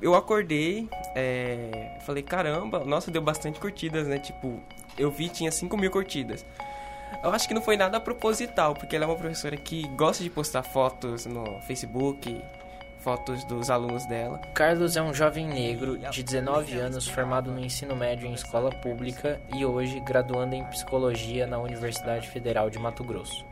Eu acordei, é, falei, caramba, nossa, deu bastante curtidas, né? Tipo, eu vi, tinha 5 mil curtidas. Eu acho que não foi nada proposital, porque ela é uma professora que gosta de postar fotos no Facebook, fotos dos alunos dela. Carlos é um jovem negro de 19 anos formado no ensino médio em escola pública e hoje graduando em psicologia na Universidade Federal de Mato Grosso.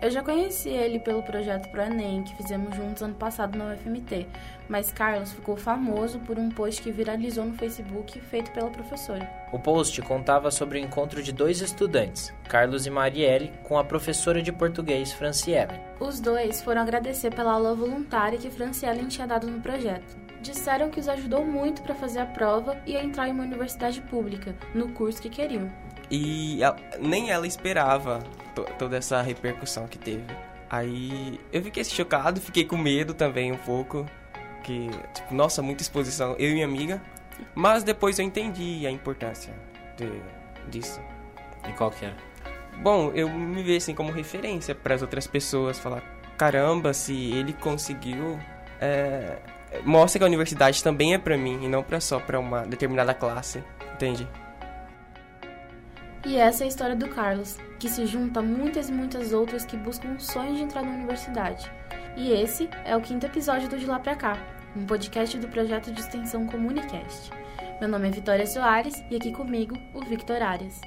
Eu já conheci ele pelo projeto Pro Enem, que fizemos juntos ano passado na UFMT, mas Carlos ficou famoso por um post que viralizou no Facebook feito pela professora. O post contava sobre o encontro de dois estudantes, Carlos e Marielle, com a professora de português Franciele. Os dois foram agradecer pela aula voluntária que Franciele tinha dado no projeto. Disseram que os ajudou muito para fazer a prova e entrar em uma universidade pública, no curso que queriam. E ela, nem ela esperava to, toda essa repercussão que teve. Aí eu fiquei chocado, fiquei com medo também um pouco. Que, tipo, nossa, muita exposição, eu e minha amiga. Mas depois eu entendi a importância de, disso. E qual que era? Bom, eu me vejo assim como referência para as outras pessoas. Falar, caramba, se ele conseguiu. É, mostra que a universidade também é para mim e não pra só para uma determinada classe. Entende? E essa é a história do Carlos, que se junta a muitas e muitas outras que buscam o sonho de entrar na universidade. E esse é o quinto episódio do De Lá Pra Cá, um podcast do projeto de extensão Comunicast. Meu nome é Vitória Soares e aqui comigo o Victor Arias.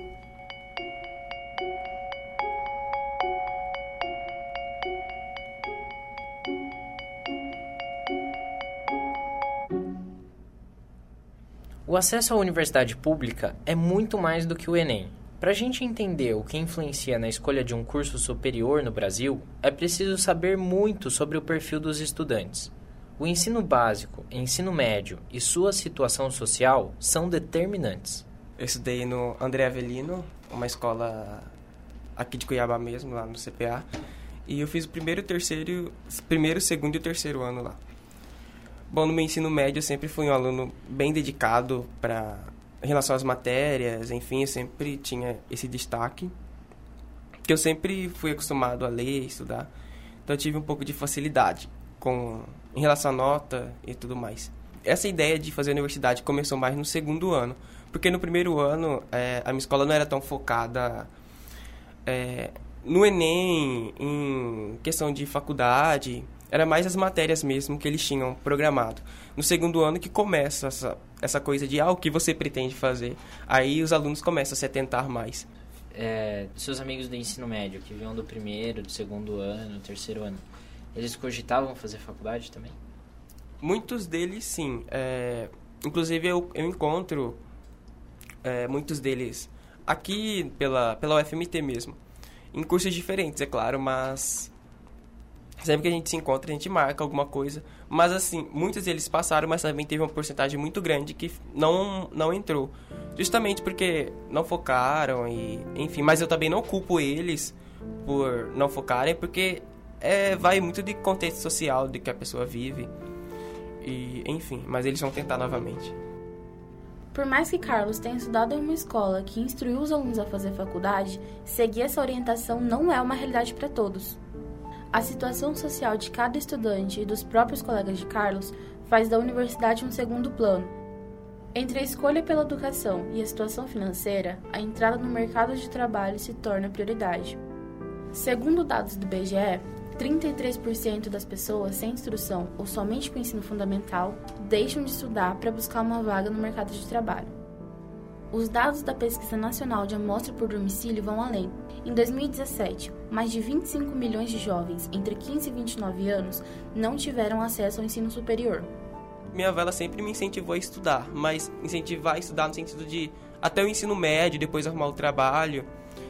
O acesso à universidade pública é muito mais do que o Enem. Para a gente entender o que influencia na escolha de um curso superior no Brasil, é preciso saber muito sobre o perfil dos estudantes. O ensino básico, ensino médio e sua situação social são determinantes. Eu estudei no André Avelino, uma escola aqui de Cuiabá mesmo, lá no CPA. E eu fiz o primeiro, terceiro, primeiro, segundo e terceiro ano lá. Bom, no meu ensino médio eu sempre fui um aluno bem dedicado para em relação às matérias, enfim, eu sempre tinha esse destaque. Que eu sempre fui acostumado a ler, estudar. Então eu tive um pouco de facilidade com em relação à nota e tudo mais. Essa ideia de fazer universidade começou mais no segundo ano, porque no primeiro ano é, a minha escola não era tão focada é, no Enem, em questão de faculdade, era mais as matérias mesmo que eles tinham programado. No segundo ano que começa essa, essa coisa de, ah, o que você pretende fazer? Aí os alunos começam a se atentar mais. É, seus amigos do ensino médio, que vinham do primeiro, do segundo ano, terceiro ano, eles cogitavam fazer faculdade também? Muitos deles, sim. É, inclusive, eu, eu encontro é, muitos deles aqui pela, pela UFMT mesmo. Em cursos diferentes, é claro, mas Sempre que a gente se encontra, a gente marca alguma coisa. Mas, assim, muitos deles passaram, mas também teve uma porcentagem muito grande que não, não entrou. Justamente porque não focaram e... Enfim, mas eu também não culpo eles por não focarem, porque é, vai muito de contexto social de que a pessoa vive. E, enfim, mas eles vão tentar novamente. Por mais que Carlos tenha estudado em uma escola que instruiu os alunos a fazer faculdade, seguir essa orientação não é uma realidade para todos. A situação social de cada estudante e dos próprios colegas de Carlos faz da universidade um segundo plano. Entre a escolha pela educação e a situação financeira, a entrada no mercado de trabalho se torna prioridade. Segundo dados do BGE, 33% das pessoas sem instrução ou somente com ensino fundamental deixam de estudar para buscar uma vaga no mercado de trabalho. Os dados da Pesquisa Nacional de Amostra por Domicílio vão além. Em 2017, mais de 25 milhões de jovens entre 15 e 29 anos não tiveram acesso ao ensino superior. Minha avó sempre me incentivou a estudar, mas incentivar a estudar no sentido de até o ensino médio, depois arrumar o trabalho.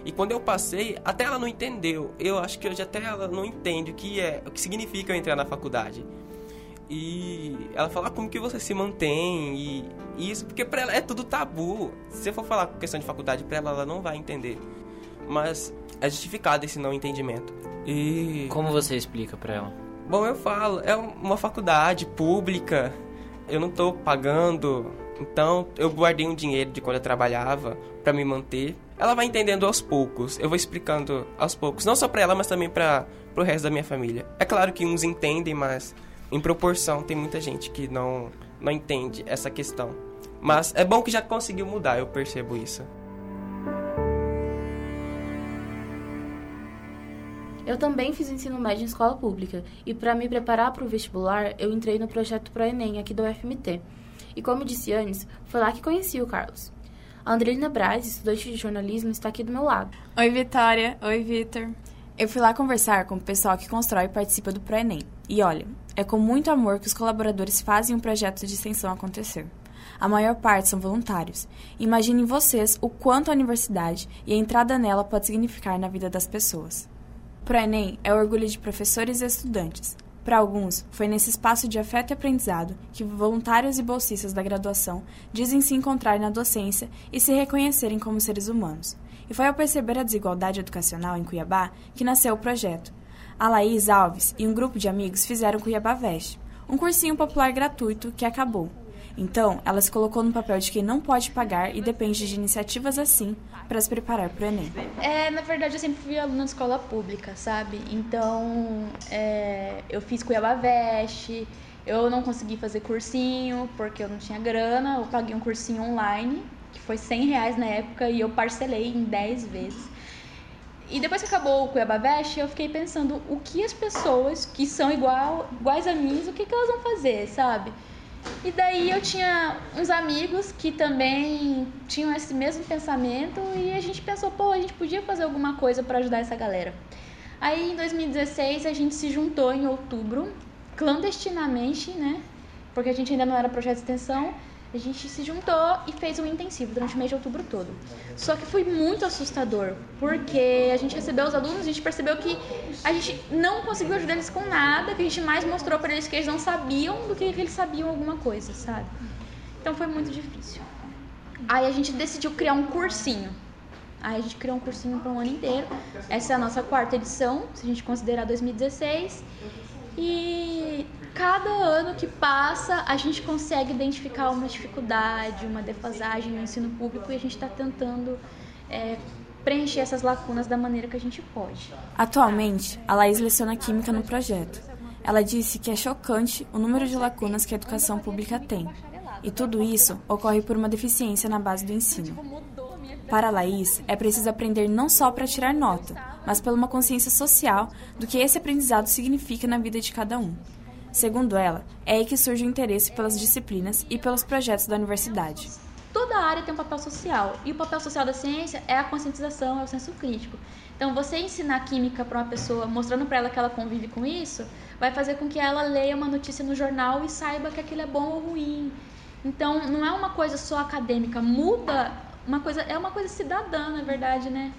E quando eu passei, até ela não entendeu. Eu acho que hoje até ela não entende o que é, o que significa eu entrar na faculdade. E ela fala ah, como que você se mantém e, isso, porque pra ela é tudo tabu. Se você for falar com questão de faculdade pra ela, ela não vai entender. Mas é justificado esse não entendimento. E. Como você explica pra ela? Bom, eu falo, é uma faculdade pública, eu não tô pagando, então eu guardei um dinheiro de quando eu trabalhava para me manter. Ela vai entendendo aos poucos, eu vou explicando aos poucos, não só pra ela, mas também para pro resto da minha família. É claro que uns entendem, mas em proporção, tem muita gente que não, não entende essa questão. Mas é bom que já conseguiu mudar, eu percebo isso. Eu também fiz ensino médio em escola pública e para me preparar para o vestibular, eu entrei no projeto Pro Enem aqui do UFMT. E como disse antes, foi lá que conheci o Carlos. A Andrelina Braz, estudante de jornalismo, está aqui do meu lado. Oi, Vitória. Oi, Vitor. Eu fui lá conversar com o pessoal que constrói e participa do ProEnem. E olha, é com muito amor que os colaboradores fazem um projeto de extensão acontecer. A maior parte são voluntários. Imaginem vocês o quanto a universidade e a entrada nela pode significar na vida das pessoas. ProEnem é o orgulho de professores e estudantes, para alguns, foi nesse espaço de afeto e aprendizado que voluntários e bolsistas da graduação dizem se encontrar na docência e se reconhecerem como seres humanos. E foi ao perceber a desigualdade educacional em Cuiabá que nasceu o projeto. A Laís Alves e um grupo de amigos fizeram Cuiabá Veste, um cursinho popular gratuito que acabou, então, ela se colocou no papel de quem não pode pagar e depende de iniciativas assim para se preparar para o Enem. É, na verdade, eu sempre fui aluna de escola pública, sabe? Então, é, eu fiz Cuiabá Veste, eu não consegui fazer cursinho porque eu não tinha grana, eu paguei um cursinho online, que foi 100 reais na época, e eu parcelei em 10 vezes. E depois que acabou o Cuiabá Veste, eu fiquei pensando o que as pessoas que são igual, iguais a mim, o que, que elas vão fazer, sabe? E daí eu tinha uns amigos que também tinham esse mesmo pensamento e a gente pensou, pô, a gente podia fazer alguma coisa para ajudar essa galera. Aí em 2016 a gente se juntou em outubro, clandestinamente, né? Porque a gente ainda não era projeto de extensão a gente se juntou e fez um intensivo durante o mês de outubro todo. Só que foi muito assustador, porque a gente recebeu os alunos, a gente percebeu que a gente não conseguiu ajudar eles com nada, que a gente mais mostrou para eles que eles não sabiam do que, que eles sabiam alguma coisa, sabe? Então foi muito difícil. Aí a gente decidiu criar um cursinho. Aí a gente criou um cursinho para um ano inteiro. Essa é a nossa quarta edição, se a gente considerar 2016. E cada ano que passa, a gente consegue identificar uma dificuldade, uma defasagem no ensino público e a gente está tentando é, preencher essas lacunas da maneira que a gente pode. Atualmente, a Laís leciona Química no projeto. Ela disse que é chocante o número de lacunas que a educação pública tem. E tudo isso ocorre por uma deficiência na base do ensino. Para a Laís, é preciso aprender não só para tirar nota, mas pela uma consciência social do que esse aprendizado significa na vida de cada um. Segundo ela, é aí que surge o interesse pelas disciplinas e pelos projetos da universidade. Toda área tem um papel social, e o papel social da ciência é a conscientização, é o senso crítico. Então, você ensinar química para uma pessoa, mostrando para ela que ela convive com isso, vai fazer com que ela leia uma notícia no jornal e saiba que aquilo é bom ou ruim. Então, não é uma coisa só acadêmica, muda uma coisa, é uma coisa cidadã, na verdade, né?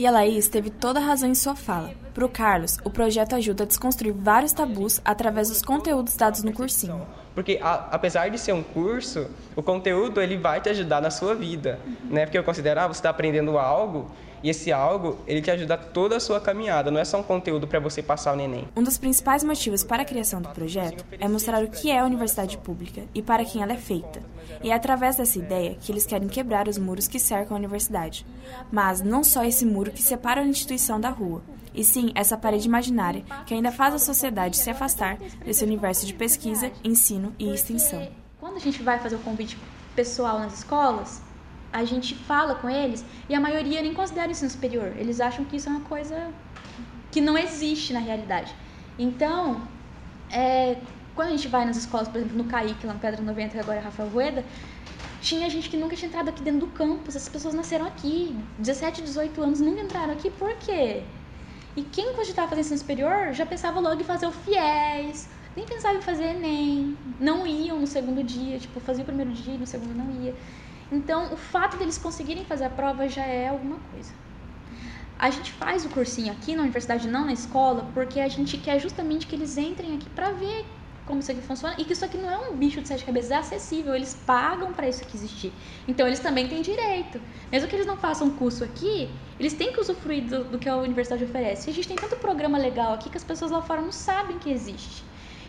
E a Laís teve toda a razão em sua fala. Para o Carlos, o projeto ajuda a desconstruir vários tabus através dos conteúdos dados no cursinho. Porque a, apesar de ser um curso, o conteúdo ele vai te ajudar na sua vida, né? Porque eu considero, ah, você está aprendendo algo e esse algo, ele te ajuda toda a sua caminhada, não é só um conteúdo para você passar o neném. Um dos principais motivos para a criação do projeto é mostrar o que é a universidade pública e para quem ela é feita. E é através dessa ideia que eles querem quebrar os muros que cercam a universidade. Mas não só esse muro que separa a instituição da rua, e sim essa parede imaginária que ainda faz a sociedade se afastar desse universo de pesquisa, ensino e extensão. Quando a gente vai fazer o convite pessoal nas escolas, a gente fala com eles e a maioria nem considera ensino superior. Eles acham que isso é uma coisa que não existe na realidade. Então, é, quando a gente vai nas escolas, por exemplo, no CAIC, lá no Pedra 90, que agora é Rafael Rueda, tinha gente que nunca tinha entrado aqui dentro do campus. Essas pessoas nasceram aqui, 17, 18 anos, nunca entraram aqui. Por quê? E quem cogitava fazer ensino superior já pensava logo em fazer o FIES, nem pensava em fazer ENEM. Não iam no segundo dia, tipo, fazia o primeiro dia e no segundo não ia. Então, o fato deles conseguirem fazer a prova já é alguma coisa. A gente faz o cursinho aqui na universidade, não na escola, porque a gente quer justamente que eles entrem aqui para ver como isso aqui funciona e que isso aqui não é um bicho de sete cabeças, é acessível, eles pagam para isso aqui existir. Então eles também têm direito. Mesmo que eles não façam curso aqui, eles têm que usufruir do, do que a universidade oferece. E a gente tem tanto programa legal aqui que as pessoas lá fora não sabem que existe.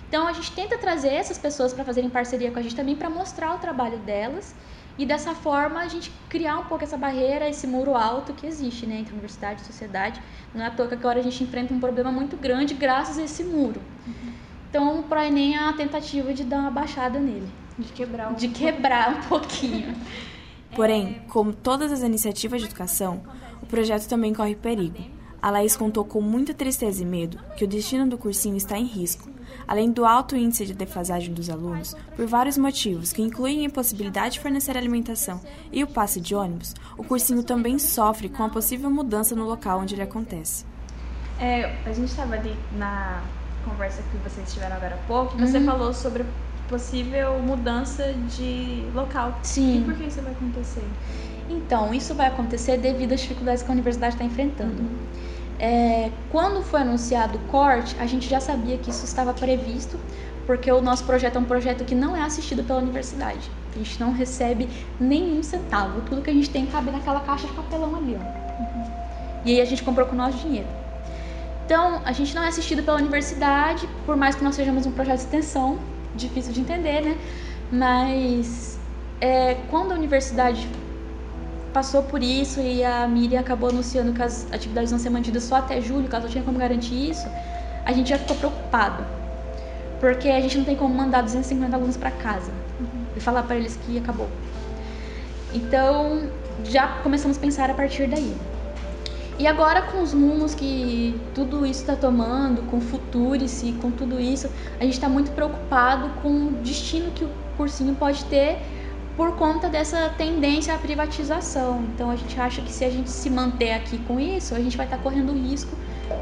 Então a gente tenta trazer essas pessoas para fazerem parceria com a gente também para mostrar o trabalho delas e dessa forma a gente criar um pouco essa barreira, esse muro alto que existe né, entre universidade e sociedade. Não é à toa que agora a gente enfrenta um problema muito grande graças a esse muro. Uhum. Então, o ProEnem é a tentativa de dar uma baixada nele. De quebrar um De quebrar um pouquinho. Porém, como todas as iniciativas de educação, o projeto também corre perigo. A Laís contou com muita tristeza e medo que o destino do cursinho está em risco, além do alto índice de defasagem dos alunos, por vários motivos, que incluem a impossibilidade de fornecer alimentação e o passe de ônibus, o cursinho também sofre com a possível mudança no local onde ele acontece. É, a gente estava ali na conversa que vocês tiveram agora há pouco, você Uhum. falou sobre possível mudança de local. Sim. E por que isso vai acontecer? Então, isso vai acontecer devido às dificuldades que a universidade está enfrentando. É, quando foi anunciado o corte, a gente já sabia que isso estava previsto, porque o nosso projeto é um projeto que não é assistido pela universidade. A gente não recebe nenhum centavo. Tudo que a gente tem cabe naquela caixa de papelão ali, ó. E aí a gente comprou com o nosso dinheiro. Então, a gente não é assistido pela universidade, por mais que nós sejamos um projeto de extensão, difícil de entender, né? Mas é, quando a universidade passou por isso e a Miriam acabou anunciando que as atividades vão ser mantidas só até julho, caso eu tinha como garantir isso, a gente já ficou preocupado. Porque a gente não tem como mandar 250 alunos para casa e falar para eles que acabou. Então, já começamos a pensar a partir daí. E agora com os rumos que tudo isso está tomando, com o Futurice e com tudo isso, a gente está muito preocupado com o destino que o cursinho pode ter por conta dessa tendência à privatização. Então a gente acha que se a gente se manter aqui com isso, a gente vai estar correndo o risco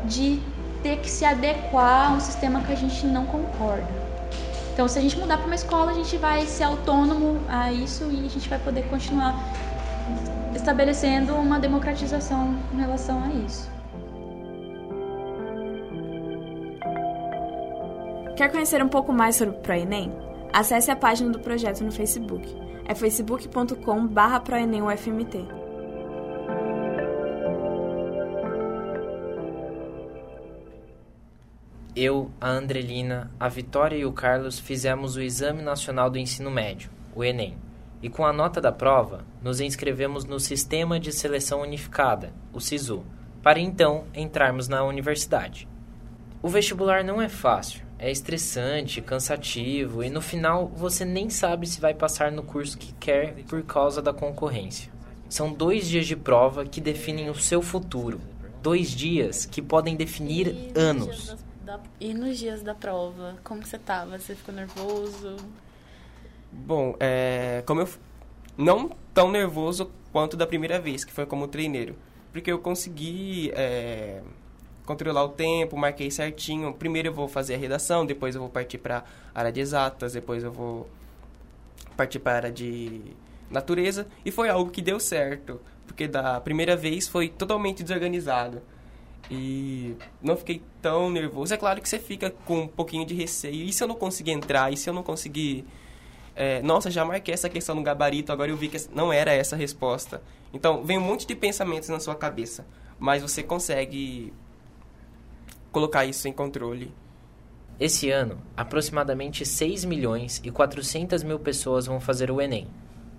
de ter que se adequar a um sistema que a gente não concorda. Então se a gente mudar para uma escola, a gente vai ser autônomo a isso e a gente vai poder continuar estabelecendo uma democratização em relação a isso. Quer conhecer um pouco mais sobre o ProEnem? Acesse a página do projeto no Facebook. É facebook.com.br proenemufmt. Eu, a Andrelina, a Vitória e o Carlos fizemos o Exame Nacional do Ensino Médio, o Enem, e com a nota da prova, nos inscrevemos no Sistema de Seleção Unificada, o SISU, para então entrarmos na universidade. O vestibular não é fácil, é estressante, cansativo e no final você nem sabe se vai passar no curso que quer por causa da concorrência. São dois dias de prova que definem o seu futuro, dois dias que podem definir anos. E nos dias da prova, como você tava? Você ficou nervoso? Bom, é, como eu não tão nervoso quanto da primeira vez, que foi como treineiro, porque eu consegui é, controlar o tempo, marquei certinho. Primeiro eu vou fazer a redação, depois eu vou partir para área de exatas, depois eu vou partir para área de natureza e foi algo que deu certo, porque da primeira vez foi totalmente desorganizado. E não fiquei tão nervoso. É claro que você fica com um pouquinho de receio. E se eu não conseguir entrar? E se eu não conseguir é, nossa, já marquei essa questão no gabarito, agora eu vi que não era essa a resposta. Então, vem um monte de pensamentos na sua cabeça, mas você consegue colocar isso em controle. Esse ano, aproximadamente 6 milhões e 400 mil pessoas vão fazer o Enem.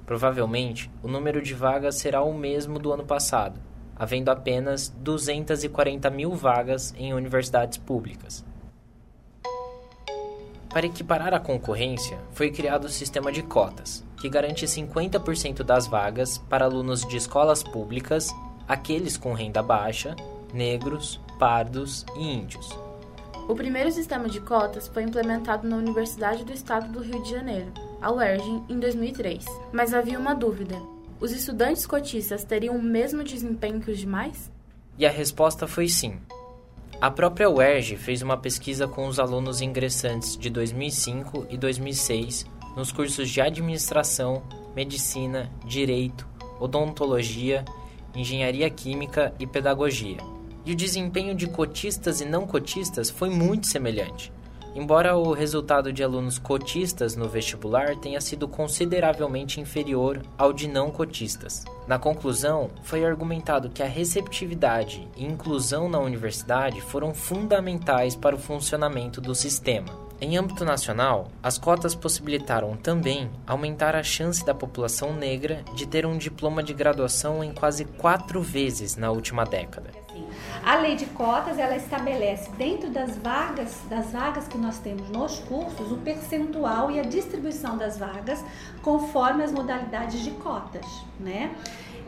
Provavelmente, o número de vagas será o mesmo do ano passado, havendo apenas 240 mil vagas em universidades públicas. Para equiparar a concorrência, foi criado o sistema de cotas, que garante 50% das vagas para alunos de escolas públicas, aqueles com renda baixa, negros, pardos e índios. O primeiro sistema de cotas foi implementado na Universidade do Estado do Rio de Janeiro, a UERJ, em 2003. Mas havia uma dúvida: os estudantes cotistas teriam o mesmo desempenho que os demais? E a resposta foi sim. A própria UERJ fez uma pesquisa com os alunos ingressantes de 2005 e 2006 nos cursos de Administração, Medicina, Direito, Odontologia, Engenharia Química e Pedagogia. E o desempenho de cotistas e não cotistas foi muito semelhante. Embora o resultado de alunos cotistas no vestibular tenha sido consideravelmente inferior ao de não cotistas. Na conclusão, foi argumentado que a receptividade e inclusão na universidade foram fundamentais para o funcionamento do sistema. Em âmbito nacional, as cotas possibilitaram também aumentar a chance da população negra de ter um diploma de graduação em quase quatro vezes na última década. A lei de cotas, ela estabelece dentro das vagas, das vagas que nós temos nos cursos, o percentual e a distribuição das vagas conforme as modalidades de cotas, né?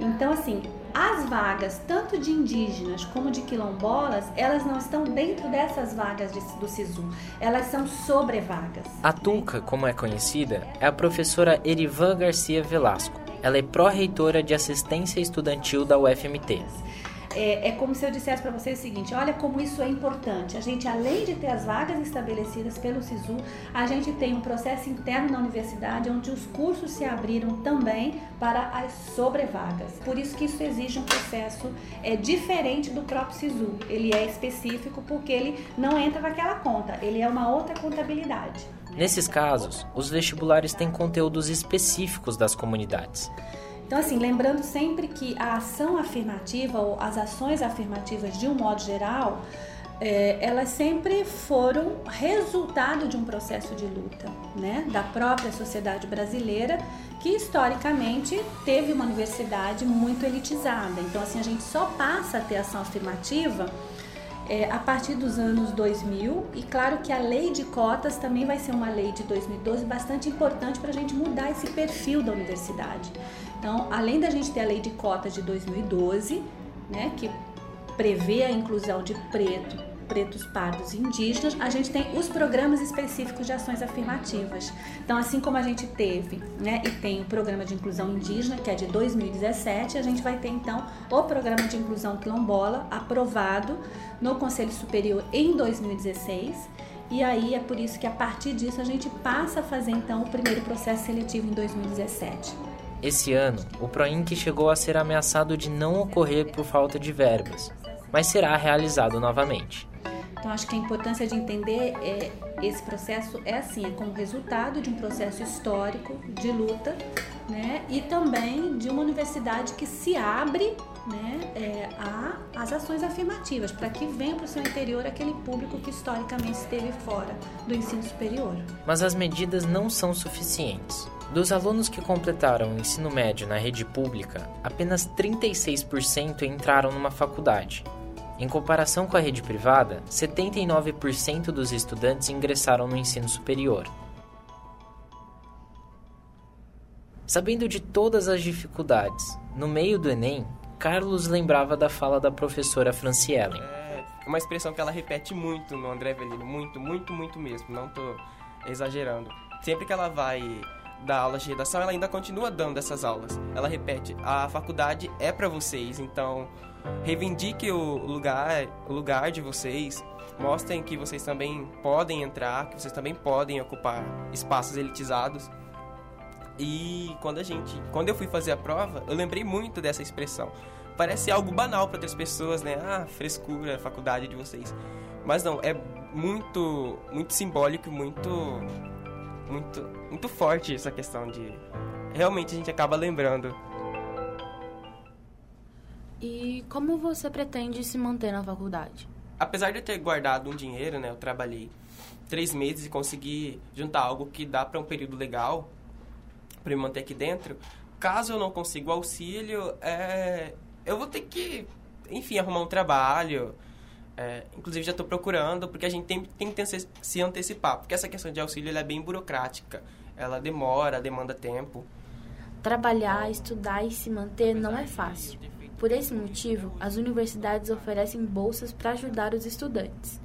Então, assim, as vagas, tanto de indígenas como de quilombolas, elas não estão dentro dessas vagas de, do SISU, elas são sobrevagas. A Tuca, como é conhecida, é a professora Erivan Garcia Velasco. Ela é pró-reitora de assistência estudantil da UFMT é, é como se eu dissesse para vocês o seguinte: olha como isso é importante. A gente, além de ter as vagas estabelecidas pelo SISU, a gente tem um processo interno na universidade onde os cursos se abriram também para as sobrevagas. Por isso que isso exige um processo é, diferente do próprio SISU. Ele é específico porque ele não entra naquela conta, ele é uma outra contabilidade. Nesses casos, os vestibulares têm conteúdos específicos das comunidades. Então, assim, lembrando sempre que a ação afirmativa ou as ações afirmativas de um modo geral, é, elas sempre foram resultado de um processo de luta, né, da própria sociedade brasileira, que historicamente teve uma universidade muito elitizada. Então, assim, a gente só passa a ter ação afirmativa é, a partir dos anos 2000 e claro que a lei de cotas também vai ser uma lei de 2012 bastante importante para a gente mudar esse perfil da universidade. Então, além da gente ter a lei de cotas de 2012, né, que prevê a inclusão de preto, pretos, pardos e indígenas, a gente tem os programas específicos de ações afirmativas. Então, assim como a gente teve, né, e tem o programa de inclusão indígena, que é de 2017, a gente vai ter então o programa de inclusão quilombola aprovado no Conselho Superior em 2016. E aí é por isso que a partir disso a gente passa a fazer então o primeiro processo seletivo em 2017. Esse ano, o PROINC chegou a ser ameaçado de não ocorrer por falta de verbas, mas será realizado novamente. Então, acho que a importância de entender é, esse processo é assim, é como resultado de um processo histórico de luta, né, e também de uma universidade que se abre, né, é, a as ações afirmativas para que venha para o seu interior aquele público que historicamente esteve fora do ensino superior. Mas as medidas não são suficientes. Dos alunos que completaram o ensino médio na rede pública, apenas 36% entraram numa faculdade. Em comparação com a rede privada, 79% dos estudantes ingressaram no ensino superior. Sabendo de todas as dificuldades, no meio do Enem, Carlos lembrava da fala da professora Franciele. É uma expressão que ela repete muito no André Velino, muito, muito, muito mesmo, não tô exagerando. Sempre que ela vai da aula de redação, ela ainda continua dando essas aulas. Ela repete: a faculdade é para vocês, então reivindique o lugar, o lugar de vocês, mostrem que vocês também podem entrar, que vocês também podem ocupar espaços elitizados. E quando a gente, quando eu fui fazer a prova, eu lembrei muito dessa expressão. Parece algo banal para outras pessoas, né? Ah, frescura, faculdade de vocês. Mas não, é muito muito simbólico, muito muito, muito forte essa questão de. Realmente a gente acaba lembrando. E como você pretende se manter na faculdade? Apesar de eu ter guardado um dinheiro, né? Eu trabalhei três meses e consegui juntar algo que dá para um período legal para me manter aqui dentro. Caso eu não consiga o auxílio, é, eu vou ter que, enfim, arrumar um trabalho é, inclusive já estou procurando, porque a gente tem, tem que se antecipar, porque essa questão de auxílio é bem burocrática. Ela demora, demanda tempo. Trabalhar, estudar e se manter não é fácil. Por esse motivo, as universidades oferecem bolsas para ajudar os estudantes.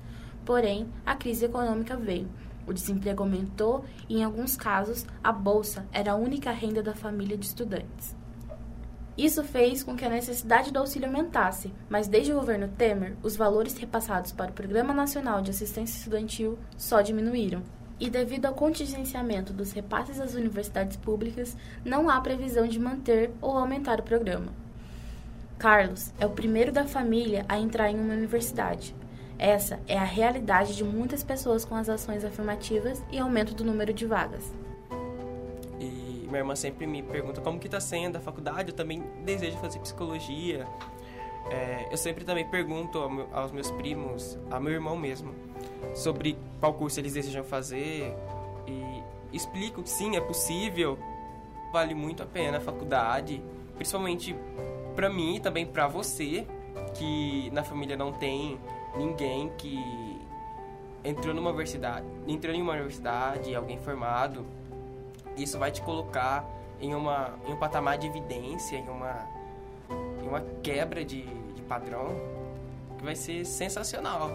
Porém, a crise econômica veio. O desemprego aumentou e, em alguns casos, a bolsa era a única renda da família de estudantes. Isso fez com que a necessidade do auxílio aumentasse, mas desde o governo Temer, os valores repassados para o Programa Nacional de Assistência Estudantil só diminuíram. E devido ao contingenciamento dos repasses às universidades públicas, não há previsão de manter ou aumentar o programa. Carlos é o primeiro da família a entrar em uma universidade. Essa é a realidade de muitas pessoas com as ações afirmativas e aumento do número de vagas minha irmã sempre me pergunta como que tá sendo a faculdade, eu também desejo fazer psicologia. É, eu sempre também pergunto aos meus primos, a meu irmão mesmo, sobre qual curso eles desejam fazer e explico que sim, é possível, vale muito a pena a faculdade, principalmente para mim e também para você, que na família não tem ninguém que entrou numa universidade, entrou em uma universidade, alguém formado, isso vai te colocar em, uma, em um patamar de evidência, em uma, em uma quebra de, de padrão que vai ser sensacional.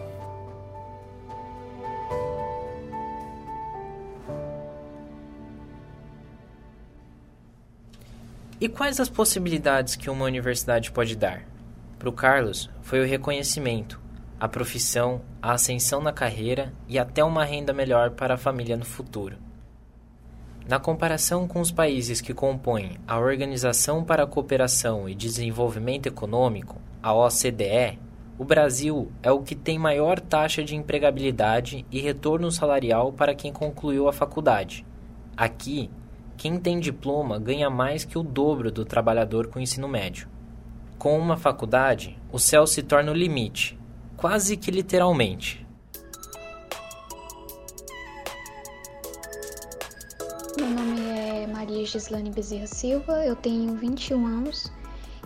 E quais as possibilidades que uma universidade pode dar? Para o Carlos, foi o reconhecimento, a profissão, a ascensão na carreira e até uma renda melhor para a família no futuro. Na comparação com os países que compõem a Organização para a Cooperação e Desenvolvimento Econômico, a OCDE, o Brasil é o que tem maior taxa de empregabilidade e retorno salarial para quem concluiu a faculdade. Aqui, quem tem diploma ganha mais que o dobro do trabalhador com ensino médio. Com uma faculdade, o céu se torna o limite, quase que literalmente. Meu nome é Maria Gislane Bezerra Silva, eu tenho 21 anos,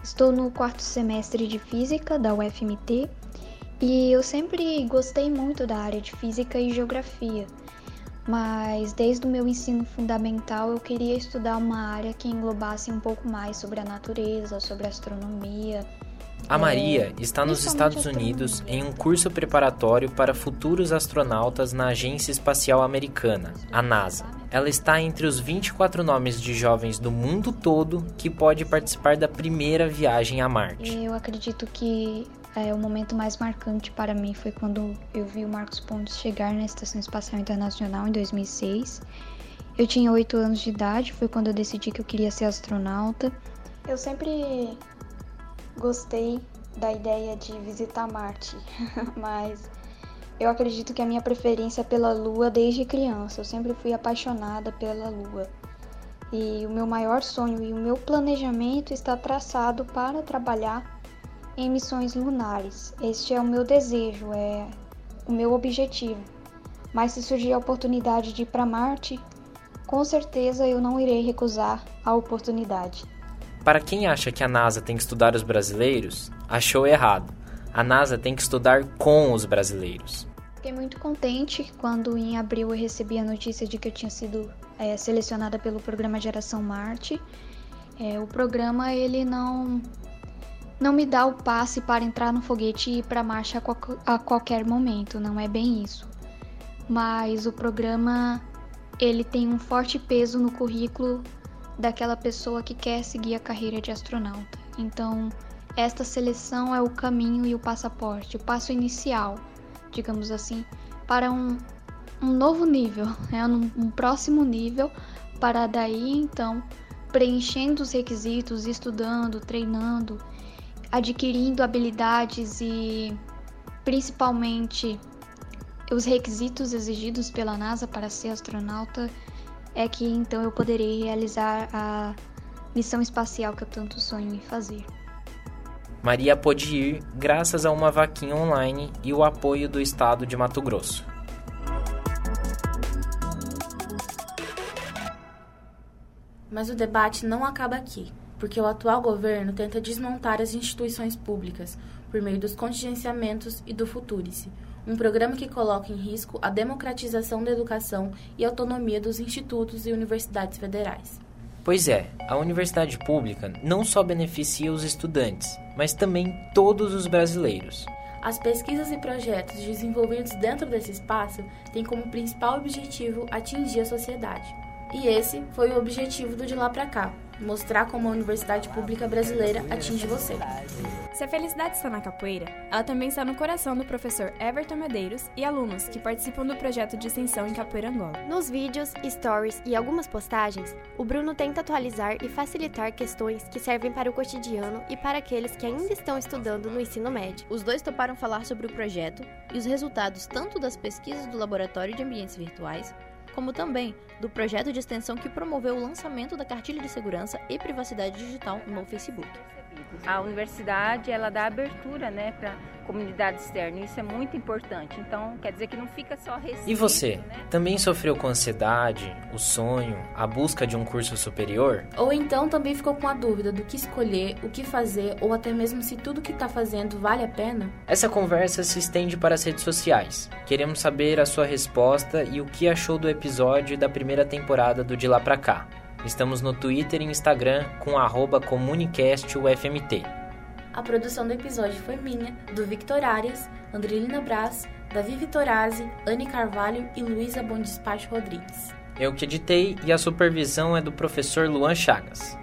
estou no quarto semestre de Física da UFMT e eu sempre gostei muito da área de Física e Geografia, mas desde o meu ensino fundamental eu queria estudar uma área que englobasse um pouco mais sobre a natureza, sobre a astronomia a Maria está nos Estados Unidos em um curso preparatório para futuros astronautas na Agência Espacial Americana, a NASA. Ela está entre os 24 nomes de jovens do mundo todo que pode participar da primeira viagem a Marte. Eu acredito que é, o momento mais marcante para mim foi quando eu vi o Marcos Pontes chegar na Estação Espacial Internacional em 2006. Eu tinha 8 anos de idade, foi quando eu decidi que eu queria ser astronauta. Eu sempre gostei da ideia de visitar Marte, mas eu acredito que a minha preferência é pela Lua desde criança. Eu sempre fui apaixonada pela Lua. E o meu maior sonho e o meu planejamento está traçado para trabalhar em missões lunares. Este é o meu desejo, é o meu objetivo. Mas se surgir a oportunidade de ir para Marte, com certeza eu não irei recusar a oportunidade. Para quem acha que a NASA tem que estudar os brasileiros, achou errado. A NASA tem que estudar com os brasileiros. Fiquei muito contente quando em abril eu recebi a notícia de que eu tinha sido é, selecionada pelo programa Geração Marte. É, o programa ele não não me dá o passe para entrar no foguete e ir para marcha a, a qualquer momento, não é bem isso. Mas o programa ele tem um forte peso no currículo daquela pessoa que quer seguir a carreira de astronauta. Então, esta seleção é o caminho e o passaporte, o passo inicial, digamos assim, para um, um novo nível, né? um, um próximo nível, para daí então preenchendo os requisitos, estudando, treinando, adquirindo habilidades e principalmente os requisitos exigidos pela NASA para ser astronauta é que então eu poderei realizar a missão espacial que eu tanto sonho em fazer. Maria pôde ir graças a uma vaquinha online e o apoio do estado de Mato Grosso. Mas o debate não acaba aqui, porque o atual governo tenta desmontar as instituições públicas por meio dos contingenciamentos e do Futurice, um programa que coloca em risco a democratização da educação e autonomia dos institutos e universidades federais. Pois é, a universidade pública não só beneficia os estudantes, mas também todos os brasileiros. As pesquisas e projetos desenvolvidos dentro desse espaço têm como principal objetivo atingir a sociedade. E esse foi o objetivo do De Lá Pra Cá, mostrar como a universidade pública brasileira atinge você. Se a felicidade está na capoeira, ela também está no coração do professor Everton Medeiros e alunos que participam do projeto de extensão em Capoeira Angola. Nos vídeos, stories e algumas postagens, o Bruno tenta atualizar e facilitar questões que servem para o cotidiano e para aqueles que ainda estão estudando no ensino médio. Os dois toparam falar sobre o projeto e os resultados tanto das pesquisas do Laboratório de Ambientes Virtuais como também do projeto de extensão que promoveu o lançamento da cartilha de segurança e privacidade digital no Facebook. A universidade, ela dá abertura, né, para comunidade externa. Isso é muito importante. Então, quer dizer que não fica só restrito, E você? né? Também sofreu com ansiedade, o sonho, a busca de um curso superior? Ou então também ficou com a dúvida do que escolher, o que fazer, ou até mesmo se tudo que está fazendo vale a pena? Essa conversa se estende para as redes sociais. Queremos saber a sua resposta e o que achou do episódio da primeira temporada do De Lá Pra Cá. Estamos no Twitter e Instagram com arroba comunicastufmt. A produção do episódio foi minha, do Victor Arias, Andrelina Braz, Davi Vitorazzi, Anne Carvalho e Luísa Bondespacho Rodrigues. Eu que editei e a supervisão é do professor Luan Chagas.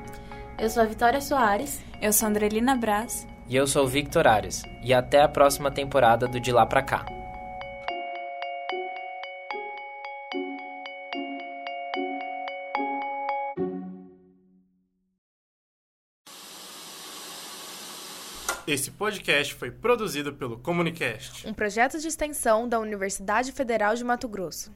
Eu sou a Vitória Soares. Eu sou a Andrelina Braz. E eu sou o Victor Ares. E até a próxima temporada do De Lá Pra Cá. Esse podcast foi produzido pelo Comunicast. um projeto de extensão da Universidade Federal de Mato Grosso.